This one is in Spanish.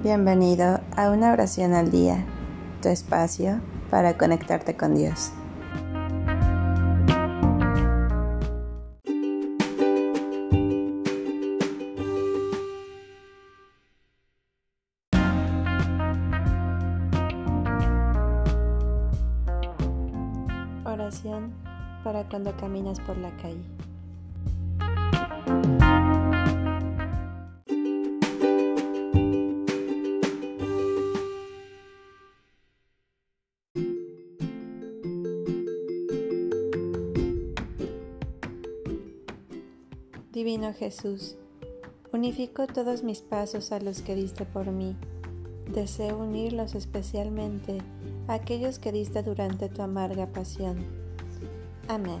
Bienvenido a una oración al día, tu espacio para conectarte con Dios. Oración para cuando caminas por la calle. Divino Jesús, unifico todos mis pasos a los que diste por mí. Deseo unirlos especialmente a aquellos que diste durante tu amarga pasión. Amén.